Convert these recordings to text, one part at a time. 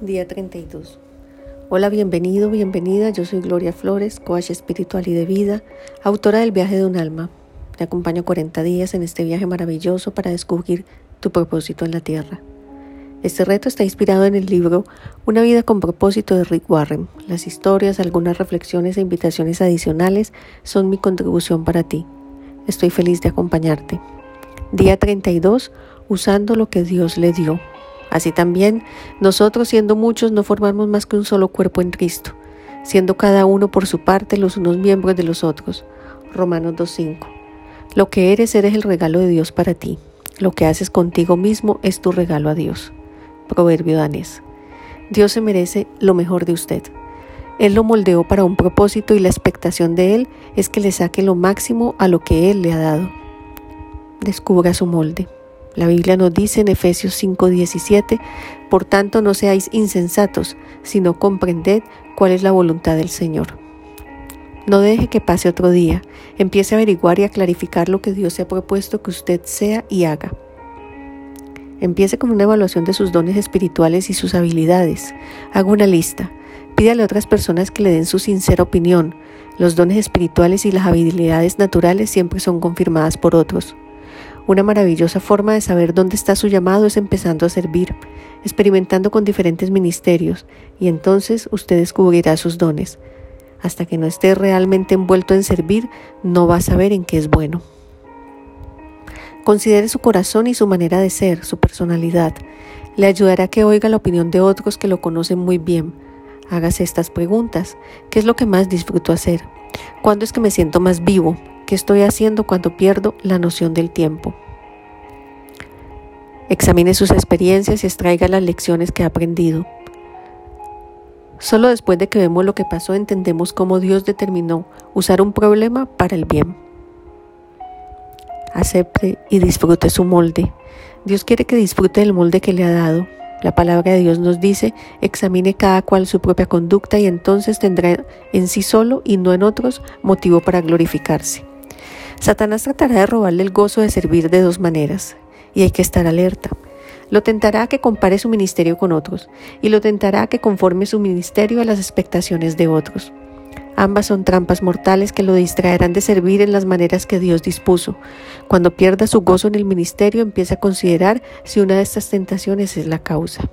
Día 32. Hola, bienvenido, bienvenida. Yo soy Gloria Flores, coach espiritual y de vida, autora del viaje de un alma. Te acompaño 40 días en este viaje maravilloso para descubrir tu propósito en la tierra. Este reto está inspirado en el libro Una vida con propósito de Rick Warren. Las historias, algunas reflexiones e invitaciones adicionales son mi contribución para ti. Estoy feliz de acompañarte. Día 32. Usando lo que Dios le dio. Así también, nosotros siendo muchos no formamos más que un solo cuerpo en Cristo, siendo cada uno por su parte los unos miembros de los otros. Romanos 2.5. Lo que eres eres el regalo de Dios para ti. Lo que haces contigo mismo es tu regalo a Dios. Proverbio danés. Dios se merece lo mejor de usted. Él lo moldeó para un propósito y la expectación de Él es que le saque lo máximo a lo que Él le ha dado. Descubra su molde. La Biblia nos dice en Efesios 5:17, por tanto no seáis insensatos, sino comprended cuál es la voluntad del Señor. No deje que pase otro día, empiece a averiguar y a clarificar lo que Dios se ha propuesto que usted sea y haga. Empiece con una evaluación de sus dones espirituales y sus habilidades. Haga una lista. Pídale a otras personas que le den su sincera opinión. Los dones espirituales y las habilidades naturales siempre son confirmadas por otros. Una maravillosa forma de saber dónde está su llamado es empezando a servir, experimentando con diferentes ministerios, y entonces usted descubrirá sus dones. Hasta que no esté realmente envuelto en servir, no va a saber en qué es bueno. Considere su corazón y su manera de ser, su personalidad. Le ayudará a que oiga la opinión de otros que lo conocen muy bien. Hágase estas preguntas. ¿Qué es lo que más disfruto hacer? ¿Cuándo es que me siento más vivo? ¿Qué estoy haciendo cuando pierdo la noción del tiempo? Examine sus experiencias y extraiga las lecciones que ha aprendido. Solo después de que vemos lo que pasó entendemos cómo Dios determinó usar un problema para el bien. Acepte y disfrute su molde. Dios quiere que disfrute del molde que le ha dado. La palabra de Dios nos dice, examine cada cual su propia conducta y entonces tendrá en sí solo y no en otros motivo para glorificarse. Satanás tratará de robarle el gozo de servir de dos maneras, y hay que estar alerta. Lo tentará a que compare su ministerio con otros, y lo tentará a que conforme su ministerio a las expectaciones de otros. Ambas son trampas mortales que lo distraerán de servir en las maneras que Dios dispuso. Cuando pierda su gozo en el ministerio, empieza a considerar si una de estas tentaciones es la causa.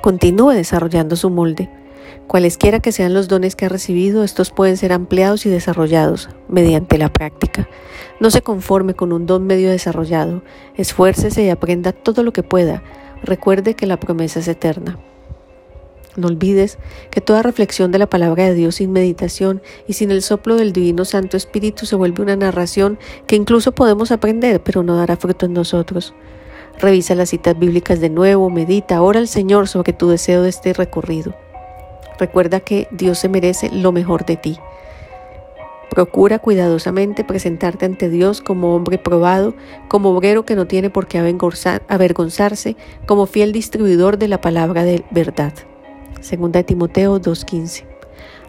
Continúe desarrollando su molde. Cualesquiera que sean los dones que ha recibido, estos pueden ser ampliados y desarrollados mediante la práctica. No se conforme con un don medio desarrollado, esfuércese y aprenda todo lo que pueda. Recuerde que la promesa es eterna. No olvides que toda reflexión de la palabra de Dios sin meditación y sin el soplo del Divino Santo Espíritu se vuelve una narración que incluso podemos aprender, pero no dará fruto en nosotros. Revisa las citas bíblicas de nuevo, medita, ora al Señor sobre tu deseo de este recorrido. Recuerda que Dios se merece lo mejor de ti. Procura cuidadosamente presentarte ante Dios como hombre probado, como obrero que no tiene por qué avergonzarse, como fiel distribuidor de la palabra de verdad. Segunda Timoteo 2.15.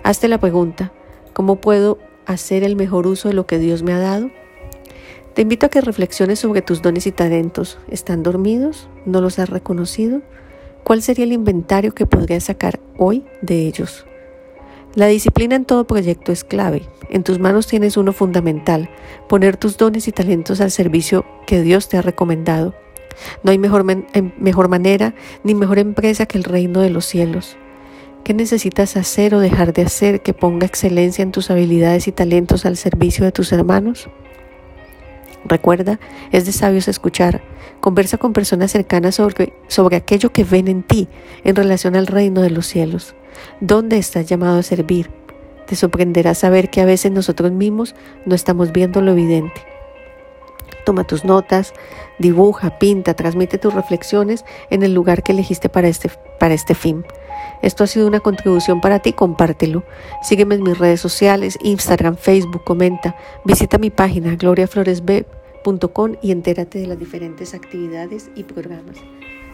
Hazte la pregunta, ¿cómo puedo hacer el mejor uso de lo que Dios me ha dado? Te invito a que reflexiones sobre tus dones y talentos. ¿Están dormidos? ¿No los has reconocido? ¿Cuál sería el inventario que podrías sacar hoy de ellos? La disciplina en todo proyecto es clave. En tus manos tienes uno fundamental, poner tus dones y talentos al servicio que Dios te ha recomendado. No hay mejor, em, mejor manera ni mejor empresa que el reino de los cielos. ¿Qué necesitas hacer o dejar de hacer que ponga excelencia en tus habilidades y talentos al servicio de tus hermanos? Recuerda, es de sabios escuchar. Conversa con personas cercanas sobre, sobre aquello que ven en ti en relación al reino de los cielos. ¿Dónde estás llamado a servir? Te sorprenderá saber que a veces nosotros mismos no estamos viendo lo evidente. Toma tus notas, dibuja, pinta, transmite tus reflexiones en el lugar que elegiste para este, para este fin. Esto ha sido una contribución para ti, compártelo. Sígueme en mis redes sociales, Instagram, Facebook, comenta. Visita mi página gloriafloresb.com y entérate de las diferentes actividades y programas.